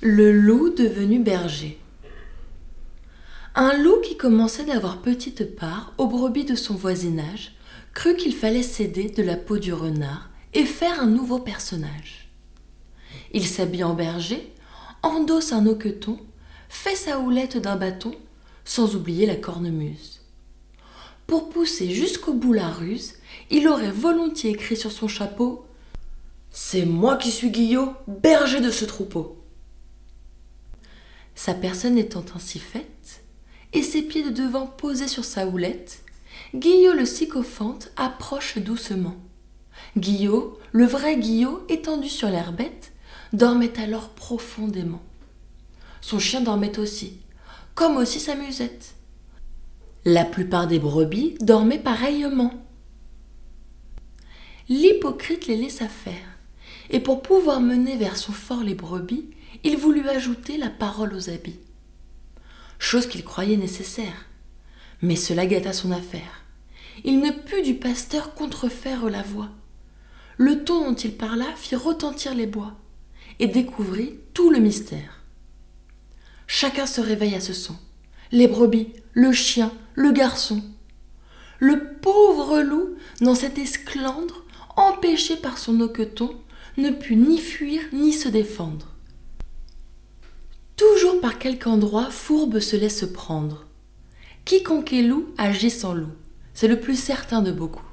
Le loup devenu berger. Un loup qui commençait d'avoir petite part aux brebis de son voisinage crut qu'il fallait céder de la peau du renard et faire un nouveau personnage. Il s'habille en berger, endosse un hoqueton, fait sa houlette d'un bâton, sans oublier la cornemuse. Pour pousser jusqu'au bout la ruse, il aurait volontiers écrit sur son chapeau C'est moi qui suis Guillot, berger de ce troupeau. Sa personne étant ainsi faite, et ses pieds de devant posés sur sa houlette, Guillot le sycophante approche doucement. Guillot, le vrai Guillot, étendu sur l'herbette, dormait alors profondément. Son chien dormait aussi, comme aussi sa musette. La plupart des brebis dormaient pareillement. L'hypocrite les laissa faire, et pour pouvoir mener vers son fort les brebis, il voulut ajouter la parole aux habits. Chose qu'il croyait nécessaire. Mais cela gâta son affaire. Il ne put du pasteur contrefaire la voix. Le ton dont il parla fit retentir les bois et découvrit tout le mystère. Chacun se réveille à ce son. Les brebis, le chien, le garçon. Le pauvre loup, dans cet esclandre, empêché par son hoqueton, ne put ni fuir ni se défendre. Quelque endroit Fourbe se laisse prendre. Quiconque est loup agit sans loup, c'est le plus certain de beaucoup.